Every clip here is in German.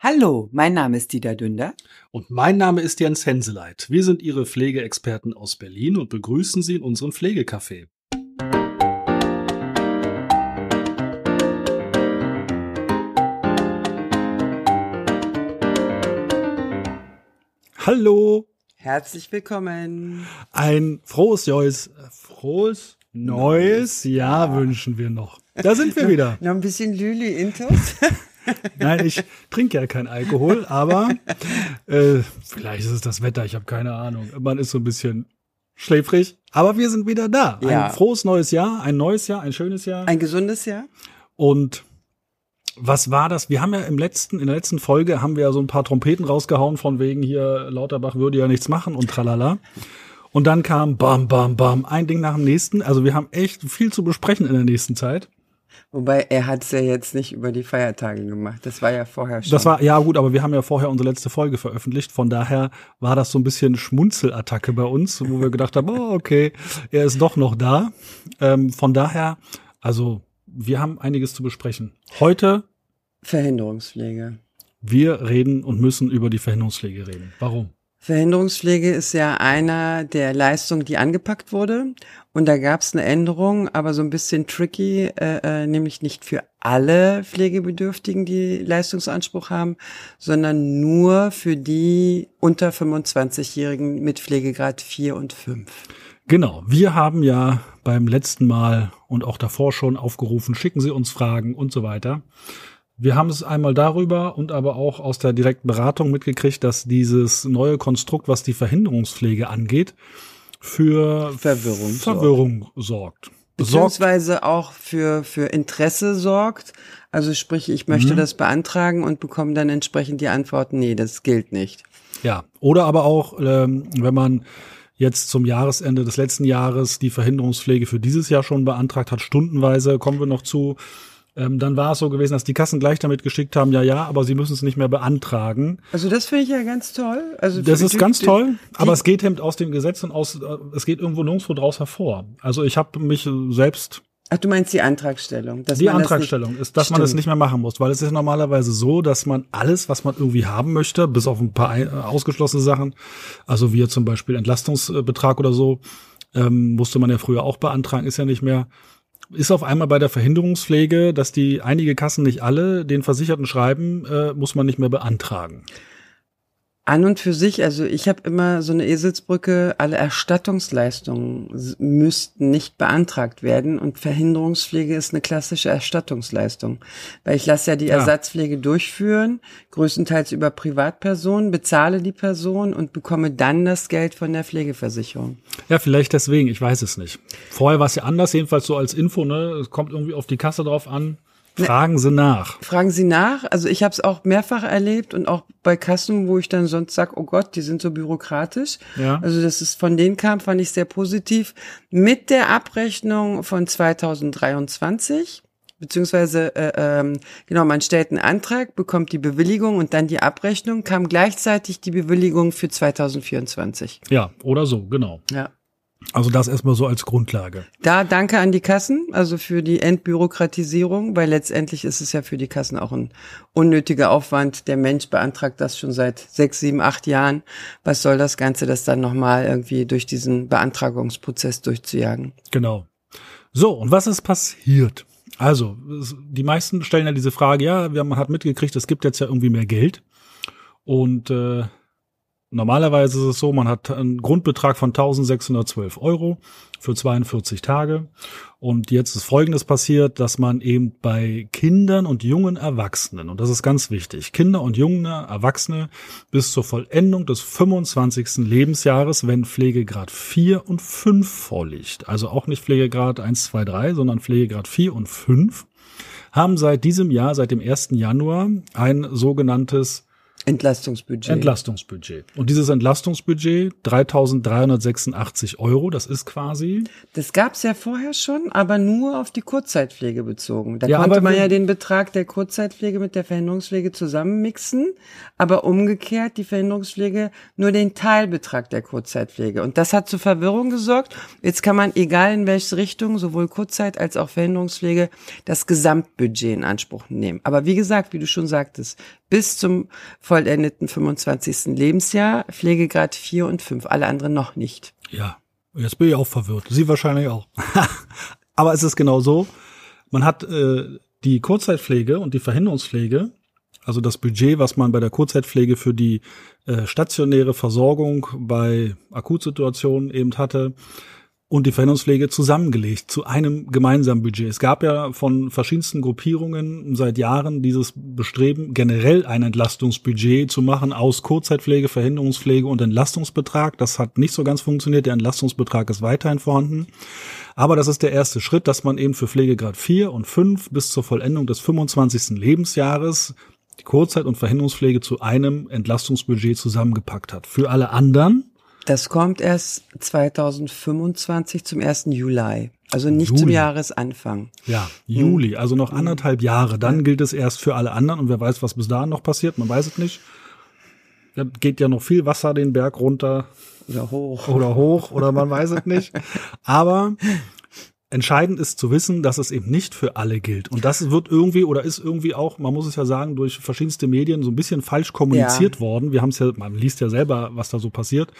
Hallo, mein Name ist Dieter Dünder. Und mein Name ist Jens Henseleit. Wir sind Ihre Pflegeexperten aus Berlin und begrüßen Sie in unserem Pflegecafé. Hallo, Herzlich willkommen. ein frohes neues, frohes neues Jahr wünschen wir noch. Da sind wir wieder. Noch ein bisschen Lüli Intus. Nein, ich trinke ja kein Alkohol, aber äh, vielleicht ist es das Wetter, ich habe keine Ahnung. Man ist so ein bisschen schläfrig, aber wir sind wieder da. Ja. Ein frohes neues Jahr, ein neues Jahr, ein schönes Jahr. Ein gesundes Jahr. Und was war das? Wir haben ja im letzten, in der letzten Folge haben wir ja so ein paar Trompeten rausgehauen von wegen hier Lauterbach würde ja nichts machen und tralala. Und dann kam bam, bam, bam, ein Ding nach dem nächsten. Also wir haben echt viel zu besprechen in der nächsten Zeit. Wobei er hat es ja jetzt nicht über die Feiertage gemacht. Das war ja vorher schon. Das war, ja gut, aber wir haben ja vorher unsere letzte Folge veröffentlicht. Von daher war das so ein bisschen Schmunzelattacke bei uns, wo wir gedacht haben, oh, okay, er ist doch noch da. Ähm, von daher, also wir haben einiges zu besprechen. Heute, Verhinderungspflege. wir reden und müssen über die Verhinderungspflege reden. Warum? Verhinderungspflege ist ja einer der Leistungen, die angepackt wurde. Und da gab es eine Änderung, aber so ein bisschen tricky, äh, äh, nämlich nicht für alle Pflegebedürftigen, die Leistungsanspruch haben, sondern nur für die unter 25-Jährigen mit Pflegegrad 4 und 5. Genau, wir haben ja beim letzten Mal und auch davor schon aufgerufen, schicken Sie uns Fragen und so weiter. Wir haben es einmal darüber und aber auch aus der direkten Beratung mitgekriegt, dass dieses neue Konstrukt, was die Verhinderungspflege angeht, für Verwirrung sorgt. Verwirrung sorgt. Sorgt, Beziehungsweise auch für, für Interesse sorgt. Also sprich, ich möchte das beantragen und bekomme dann entsprechend die Antwort, nee, das gilt nicht. ja. Oder aber auch, ähm, wenn man jetzt zum Jahresende des letzten Jahres die Verhinderungspflege für dieses Jahr schon beantragt hat, stundenweise, kommen wir noch zu, ähm, dann war es so gewesen, dass die Kassen gleich damit geschickt haben, ja, ja, aber sie müssen es nicht mehr beantragen. Also das finde ich ja ganz toll. Also Das ist die- ganz die- toll, aber die- es geht eben aus dem Gesetz und aus, äh, es geht irgendwo nirgendwo draus hervor. Also ich habe mich selbst, Ach, du meinst die Antragstellung. Die Antragstellung ist, dass man das Stimmt. nicht mehr machen muss, weil es ist normalerweise so, dass man alles, was man irgendwie haben möchte, bis auf ein paar äh, ausgeschlossene Sachen, also wie zum Beispiel Entlastungsbetrag oder so, ähm, musste man ja früher auch beantragen, ist ja nicht mehr. Ist auf einmal bei der Verhinderungspflege, dass die einige Kassen nicht alle den Versicherten schreiben, äh, muss man nicht mehr beantragen. An und für sich, also ich habe immer so eine Eselsbrücke, alle Erstattungsleistungen müssten nicht beantragt werden und Verhinderungspflege ist eine klassische Erstattungsleistung. Weil ich lasse ja die Ja. Ersatzpflege durchführen, größtenteils über Privatpersonen, bezahle die Person und bekomme dann das Geld von der Pflegeversicherung. Ja, vielleicht deswegen, ich weiß es nicht. Vorher war es ja anders, jedenfalls so als Info, ne? Es kommt irgendwie auf die Kasse drauf an. Fragen Sie nach. Fragen Sie nach. Also ich habe es auch mehrfach erlebt und auch bei Kassen, wo ich dann sonst sag, oh Gott, die sind so bürokratisch. Ja. Also dass es von denen kam, fand ich sehr positiv. Mit der Abrechnung von 2023 beziehungsweise äh, ähm, genau, man stellt einen Antrag, bekommt die Bewilligung und dann die Abrechnung, kam gleichzeitig die Bewilligung für 2024. Ja, oder so, genau. Ja. Also das erstmal so als Grundlage. Da danke an die Kassen, also für die Entbürokratisierung, weil letztendlich ist es ja für die Kassen auch ein unnötiger Aufwand. Der Mensch beantragt das schon seit sechs, sieben, acht Jahren. Was soll das Ganze, das dann nochmal irgendwie durch diesen Beantragungsprozess durchzujagen? Genau. So, und was ist passiert? Also, die meisten stellen ja diese Frage, ja, man hat mitgekriegt, es gibt jetzt ja irgendwie mehr Geld. Und äh, normalerweise ist es so, man hat einen Grundbetrag von 1612 Euro für 42 Tage. Und jetzt ist Folgendes passiert, dass man eben bei Kindern und jungen Erwachsenen, und das ist ganz wichtig, Kinder und junge Erwachsene bis zur Vollendung des 25. Lebensjahres, wenn Pflegegrad 4 und 5 vorliegt, also auch nicht Pflegegrad 1, 2, 3, sondern Pflegegrad 4 und 5, haben seit diesem Jahr, seit dem 1. Januar, ein sogenanntes Entlastungsbudget. Entlastungsbudget. Und dieses Entlastungsbudget, 3.386 Euro, das ist quasi. Das gab's ja vorher schon, aber nur auf die Kurzzeitpflege bezogen. Da ja, konnte man ja den Betrag der Kurzzeitpflege mit der Verhinderungspflege zusammenmixen, aber umgekehrt die Verhinderungspflege nur den Teilbetrag der Kurzzeitpflege. Und das hat zu Verwirrung gesorgt. Jetzt kann man, egal in welche Richtung, sowohl Kurzzeit als auch Verhinderungspflege, das Gesamtbudget in Anspruch nehmen. Aber wie gesagt, wie du schon sagtest, bis zum vollendeten 25. Lebensjahr, Pflegegrad 4 und 5, alle anderen noch nicht. Ja, jetzt bin ich auch verwirrt. Sie wahrscheinlich auch. Aber es ist genau so. Man hat äh, die Kurzzeitpflege und die Verhinderungspflege, also das Budget, was man bei der Kurzzeitpflege für die äh, stationäre Versorgung bei Akutsituationen eben hatte, und die Verhinderungspflege zusammengelegt zu einem gemeinsamen Budget. Es gab ja von verschiedensten Gruppierungen seit Jahren dieses Bestreben, generell ein Entlastungsbudget zu machen aus Kurzzeitpflege, Verhinderungspflege und Entlastungsbetrag. Das hat nicht so ganz funktioniert. Der Entlastungsbetrag ist weiterhin vorhanden. Aber das ist der erste Schritt, dass man eben für Pflegegrad 4 und 5 bis zur Vollendung des 25. Lebensjahres die Kurzzeit- und Verhinderungspflege zu einem Entlastungsbudget zusammengepackt hat. Für alle anderen das kommt erst 2025 zum 1. Juli. Also nicht Juli. zum Jahresanfang. Ja, Juli, also noch hm. anderthalb Jahre. Dann gilt es erst für alle anderen und wer weiß, was bis dahin noch passiert, man weiß es nicht. Da geht ja noch viel Wasser den Berg runter. Oder hoch. Oder hoch, oder man weiß es nicht. Aber entscheidend ist zu wissen, dass es eben nicht für alle gilt. Und das wird irgendwie oder ist irgendwie auch, man muss es ja sagen, durch verschiedenste Medien so ein bisschen falsch kommuniziert ja. worden. Wir haben es ja, man liest ja selber, was da so passiert.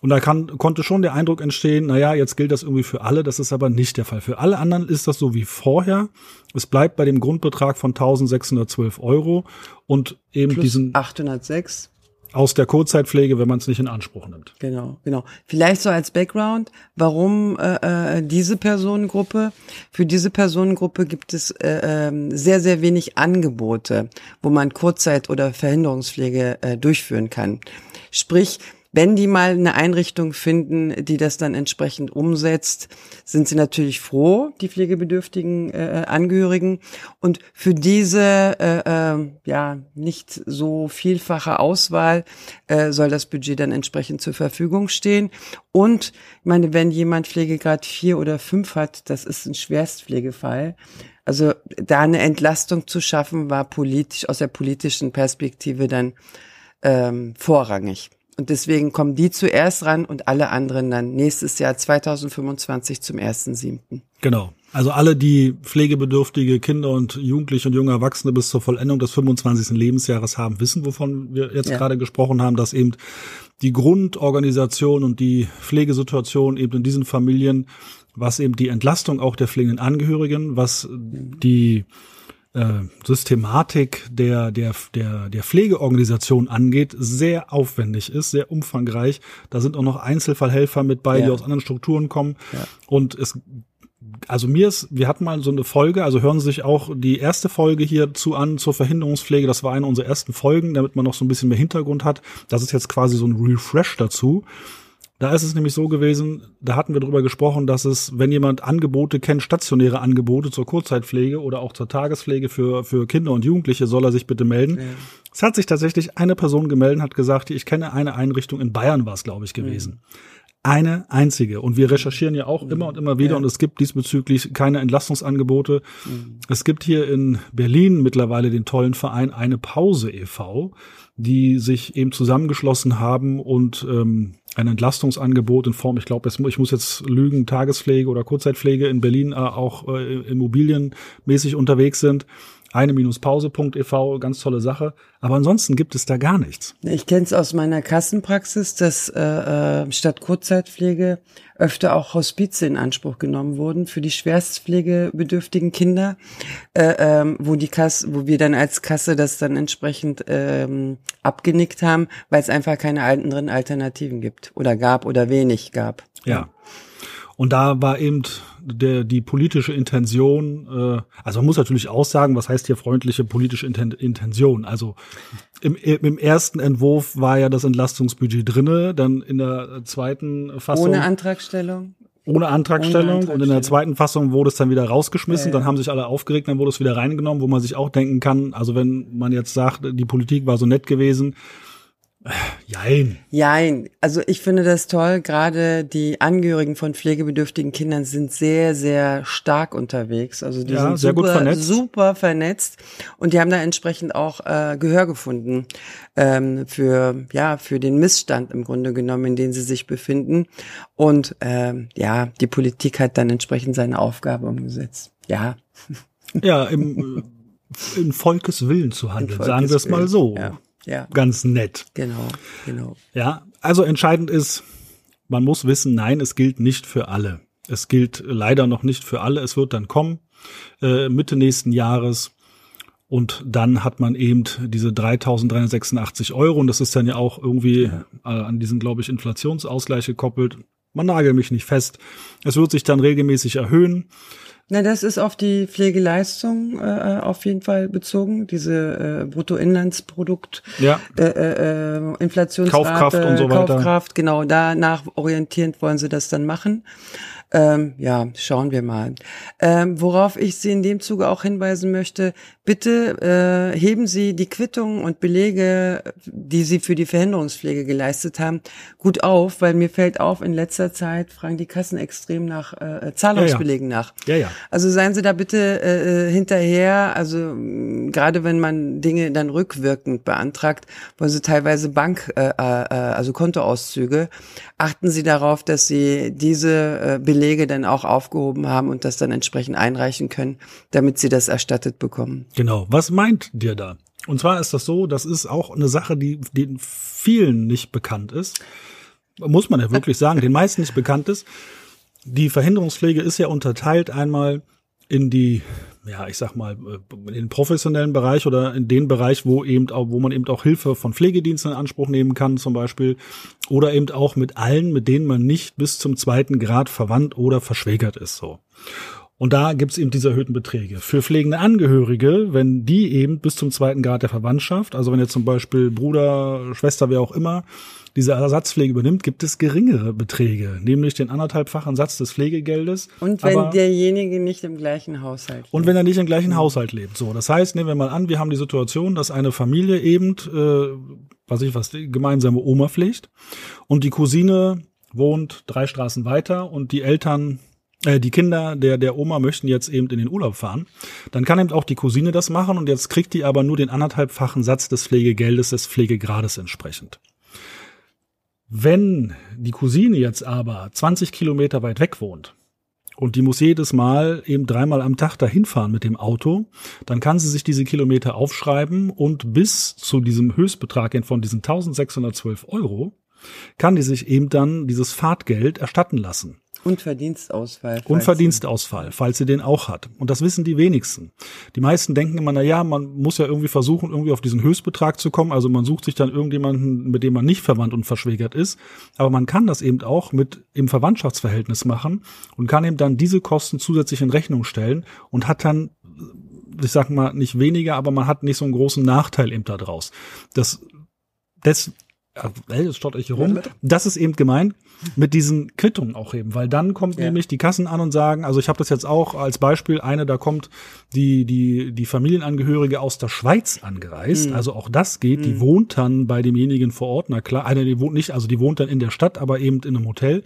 Und da kann, konnte schon der Eindruck entstehen, naja, jetzt gilt das irgendwie für alle, das ist aber nicht der Fall. Für alle anderen ist das so wie vorher. Es bleibt bei dem Grundbetrag von 1612 Euro und eben Plus diesen 806 aus der Kurzzeitpflege, wenn man es nicht in Anspruch nimmt. Genau, genau. Vielleicht so als Background, warum äh, äh diese Personengruppe? Für diese Personengruppe gibt es äh, ähm, sehr, sehr wenig Angebote, wo man Kurzzeit- oder Verhinderungspflege äh, durchführen kann. Sprich, wenn die mal eine Einrichtung finden, die das dann entsprechend umsetzt, sind sie natürlich froh, die pflegebedürftigen äh, Angehörigen. Und für diese äh, äh, ja nicht so vielfache Auswahl äh, soll das Budget dann entsprechend zur Verfügung stehen. Und ich meine, wenn jemand Pflegegrad vier oder fünf hat, das ist ein Schwerstpflegefall. Also da eine Entlastung zu schaffen, war politisch aus der politischen Perspektive dann ähm, vorrangig. Und deswegen kommen die zuerst ran und alle anderen dann nächstes Jahr 2025 zum 1.7. Genau. Also alle, die pflegebedürftige Kinder und Jugendliche und junge Erwachsene bis zur Vollendung des 25. Lebensjahres haben, wissen, wovon wir jetzt ja. gerade gesprochen haben, dass eben die Grundorganisation und die Pflegesituation eben in diesen Familien, was eben die Entlastung auch der pflegenden Angehörigen, was die äh, Systematik der, der, der, der Pflegeorganisation angeht, sehr aufwendig ist, sehr umfangreich. Da sind auch noch Einzelfallhelfer mit bei, ja. die aus anderen Strukturen kommen. Ja. Und es also mir ist, wir hatten mal so eine Folge, also hören Sie sich auch die erste Folge hierzu an zur Verhinderungspflege. Das war eine unserer ersten Folgen, damit man noch so ein bisschen mehr Hintergrund hat. Das ist jetzt quasi so ein Refresh dazu. Da ist es nämlich so gewesen, da hatten wir drüber gesprochen, dass es, wenn jemand Angebote kennt, stationäre Angebote zur Kurzzeitpflege oder auch zur Tagespflege für, für Kinder und Jugendliche, soll er sich bitte melden. Ja. Es hat sich tatsächlich eine Person gemeldet, hat gesagt, ich kenne eine Einrichtung in Bayern war es, glaube ich, gewesen. Mhm. Eine einzige. Und wir recherchieren ja auch mhm. immer und immer wieder ja. und es gibt diesbezüglich keine Entlastungsangebote. Mhm. Es gibt hier in Berlin mittlerweile den tollen Verein Eine Pause e.V., die sich eben zusammengeschlossen haben und ähm, ein Entlastungsangebot in Form, ich glaube, ich muss jetzt lügen, Tagespflege oder Kurzzeitpflege in Berlin äh, auch äh, immobilienmäßig unterwegs sind. Eine-Pause.ev, ganz tolle Sache. Aber ansonsten gibt es da gar nichts. Ich kenne es aus meiner Kassenpraxis, dass äh, äh, statt Kurzzeitpflege öfter auch Hospize in Anspruch genommen wurden für die schwerstpflegebedürftigen Kinder, äh, ähm, wo die Kasse, wo wir dann als Kasse das dann entsprechend ähm, abgenickt haben, weil es einfach keine anderen Alternativen gibt oder gab oder wenig gab. Ja. Und da war eben der, die politische Intention, äh, also man muss natürlich auch sagen, was heißt hier freundliche politische Intention? Also im, im ersten Entwurf war ja das Entlastungsbudget drinne, dann in der zweiten Fassung. Ohne Antragstellung? Ohne Antragstellung. Ohne Und in der zweiten Fassung wurde es dann wieder rausgeschmissen. Ja, ja. Dann haben sich alle aufgeregt, dann wurde es wieder reingenommen, wo man sich auch denken kann, also wenn man jetzt sagt, die Politik war so nett gewesen, jein. Jein. Also ich finde das toll. Gerade die Angehörigen von pflegebedürftigen Kindern sind sehr, sehr stark unterwegs. Also die Ja, sind super, vernetzt. super vernetzt und die haben da entsprechend auch äh, Gehör gefunden ähm, für ja für den Missstand im Grunde genommen, in dem sie sich befinden. Und ähm, ja, die Politik hat dann entsprechend seine Aufgabe umgesetzt. Ja, Ja, im, äh, in Volkes Willen zu handeln, sagen wir es mal so. Ja, ja, Ganz nett. genau, genau. Ja, also entscheidend ist, man muss wissen, nein, es gilt nicht für alle. Es gilt leider noch nicht für alle. Es wird dann kommen, äh, Mitte nächsten Jahres. Und dann hat man eben diese 3.386 Euro. Und das ist dann ja auch irgendwie äh, an diesen, glaube ich, Inflationsausgleich gekoppelt. Man nagelt mich nicht fest. Es wird sich dann regelmäßig erhöhen. Na, das ist auf die Pflegeleistung äh, auf jeden Fall bezogen, diese äh, Bruttoinlandsprodukt, Ja, äh, äh, Inflationsrate, Kaufkraft und so weiter. Kaufkraft, genau, danach orientierend wollen sie das dann machen. Ähm, ja, schauen wir mal. Ähm, worauf ich Sie in dem Zuge auch hinweisen möchte, bitte äh, heben Sie die Quittungen und Belege, die Sie für die Verhinderungspflege geleistet haben, gut auf, weil mir fällt auf, in letzter Zeit fragen die Kassen extrem nach äh, Zahlungsbelegen nach. ja, ja. Also seien Sie da bitte äh, hinterher, also mh, gerade wenn man Dinge dann rückwirkend beantragt, wollen Sie teilweise Bank, äh, äh, also Kontoauszüge, achten Sie darauf, dass Sie diese äh, Belege dann auch aufgehoben haben und das dann entsprechend einreichen können, damit Sie das erstattet bekommen. Genau. Was meint dir da? Und zwar ist das so, das ist auch eine Sache, die den vielen nicht bekannt ist. Muss man ja wirklich sagen, den meisten nicht bekannt ist. Die Verhinderungspflege ist ja unterteilt einmal in die, ja, ich sag mal, äh, in den professionellen Bereich oder in den Bereich, wo eben auch, wo man eben auch Hilfe von Pflegediensten in Anspruch nehmen kann, zum Beispiel, oder eben auch mit allen, mit denen man nicht bis zum zweiten Grad verwandt oder verschwägert ist, so. Und da gibt's eben diese erhöhten Beträge. Für pflegende Angehörige, wenn die eben bis zum zweiten Grad der Verwandtschaft, also wenn jetzt zum Beispiel Bruder, Schwester, wer auch immer, diese Ersatzpflege übernimmt, gibt es geringere Beträge, nämlich den anderthalbfachen Satz des Pflegegeldes. Und wenn Aber- derjenige nicht im gleichen Haushalt und wenn er nicht im gleichen Haushalt lebt. So, das heißt, nehmen wir mal an, wir haben die Situation, dass eine Familie eben, äh, was ich was, die gemeinsame Oma pflegt und die Cousine wohnt drei Straßen weiter und die Eltern, die Kinder der der Oma möchten jetzt eben in den Urlaub fahren, dann kann eben auch die Cousine das machen und jetzt kriegt die aber nur den anderthalbfachen Satz des Pflegegeldes des Pflegegrades entsprechend. Wenn die Cousine jetzt aber 20 Kilometer weit weg wohnt und die muss jedes Mal eben dreimal am Tag dahin fahren mit dem Auto, dann kann sie sich diese Kilometer aufschreiben und bis zu diesem Höchstbetrag von diesen 1612 Euro kann die sich eben dann dieses Fahrtgeld erstatten lassen. Und Verdienstausfall. Und falls- Verdienstausfall, falls sie den auch hat. Und das wissen die wenigsten. Die meisten denken immer, na ja, man muss ja irgendwie versuchen, irgendwie auf diesen Höchstbetrag zu kommen. Also man sucht sich dann irgendjemanden, mit dem man nicht verwandt und verschwägert ist. Aber man kann das eben auch mit im Verwandtschaftsverhältnis machen und kann eben dann diese Kosten zusätzlich in Rechnung stellen und hat dann ich sag mal, nicht weniger, aber man hat nicht so einen großen Nachteil eben da draus. Das, das, äh, jetzt stotter ich hier rum. Das ist eben gemeint mit diesen Quittungen auch eben, weil dann kommt Ja. nämlich die Kassen an und sagen, also ich habe das jetzt auch als Beispiel, eine, da kommt die, die, die Familienangehörige aus der Schweiz angereist, also auch das geht, die wohnt dann bei demjenigen vor Ort, na klar, eine, die wohnt nicht, also die wohnt dann in der Stadt, aber eben in einem Hotel,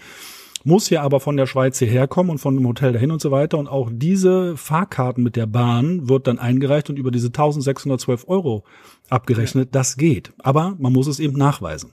muss ja aber von der Schweiz hierher kommen und von dem Hotel dahin und so weiter. Und auch diese Fahrkarten mit der Bahn wird dann eingereicht und über diese 1612 Euro abgerechnet. Das geht. Aber man muss es eben nachweisen.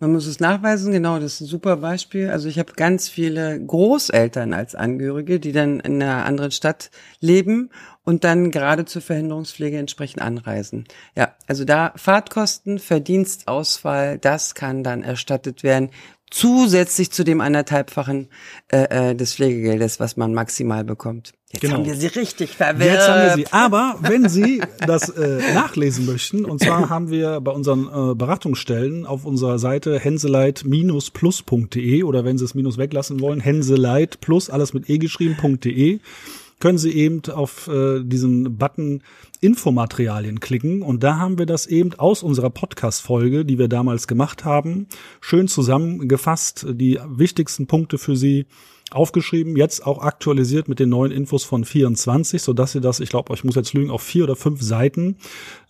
Man muss es nachweisen, genau, das ist ein super Beispiel. Also ich habe ganz viele Großeltern als Angehörige, die dann in einer anderen Stadt leben und dann gerade zur Verhinderungspflege entsprechend anreisen. Ja, also da Fahrtkosten, Verdienstausfall, das kann dann erstattet werden, zusätzlich zu dem anderthalbfachen äh, äh, des Pflegegeldes, was man maximal bekommt. Jetzt Genau. haben wir sie richtig verwirrt. Jetzt haben wir sie. Aber wenn Sie das äh, nachlesen möchten, und zwar haben wir bei unseren äh, Beratungsstellen auf unserer Seite henseleit-plus.de oder wenn Sie es minus weglassen wollen, henseleit plus alles mit e geschrieben.de können Sie eben auf äh, diesen Button Infomaterialien klicken und da haben wir das eben aus unserer Podcast-Folge, die wir damals gemacht haben, schön zusammengefasst, die wichtigsten Punkte für Sie aufgeschrieben, jetzt auch aktualisiert mit den neuen Infos von 24, so dass ihr das, ich glaube, ich muss jetzt lügen, auf vier oder fünf Seiten,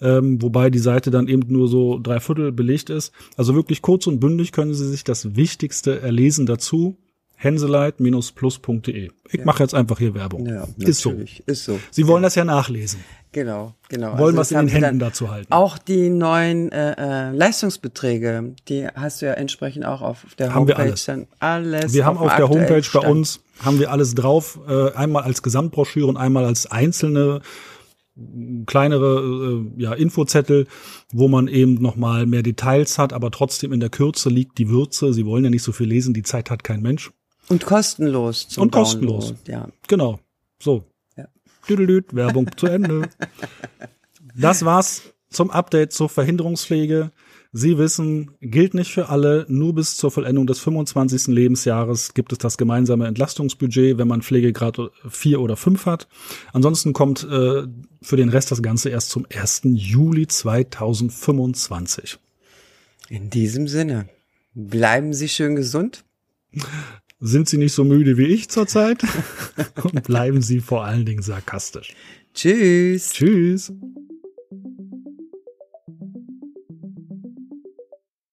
ähm, wobei die Seite dann eben nur so drei Viertel belegt ist. Also wirklich kurz und bündig können Sie sich das Wichtigste erlesen dazu. Henseleit-plus.de. Ich ja. mache jetzt einfach hier Werbung. Ja, ist so. Ist so. Sie wollen ja. das ja nachlesen. Genau, genau. Wollen also was in den Händen dazu halten. Auch die neuen äh, äh, Leistungsbeträge, die hast du ja entsprechend auch auf der haben Homepage wir alles. dann alles. Wir haben auf der Homepage Stand. bei uns haben wir alles drauf, äh, einmal als Gesamtbroschüre und einmal als einzelne kleinere äh, ja, Infozettel, wo man eben nochmal mehr Details hat, aber trotzdem in der Kürze liegt die Würze. Sie wollen ja nicht so viel lesen, die Zeit hat kein Mensch. Und kostenlos. Zum und kostenlos. Download, ja. Genau. So. Düdelüt, Werbung zu Ende. Das war's zum Update zur Verhinderungspflege. Sie wissen, gilt nicht für alle. Nur bis zur Vollendung des 25. Lebensjahres gibt es das gemeinsame Entlastungsbudget, wenn man Pflegegrad 4 oder 5 hat. Ansonsten kommt äh, für den Rest das Ganze erst zum 1. Juli 2025. In diesem Sinne, bleiben Sie schön gesund sind Sie nicht so müde wie ich zurzeit und bleiben Sie vor allen Dingen sarkastisch. Tschüss. Tschüss.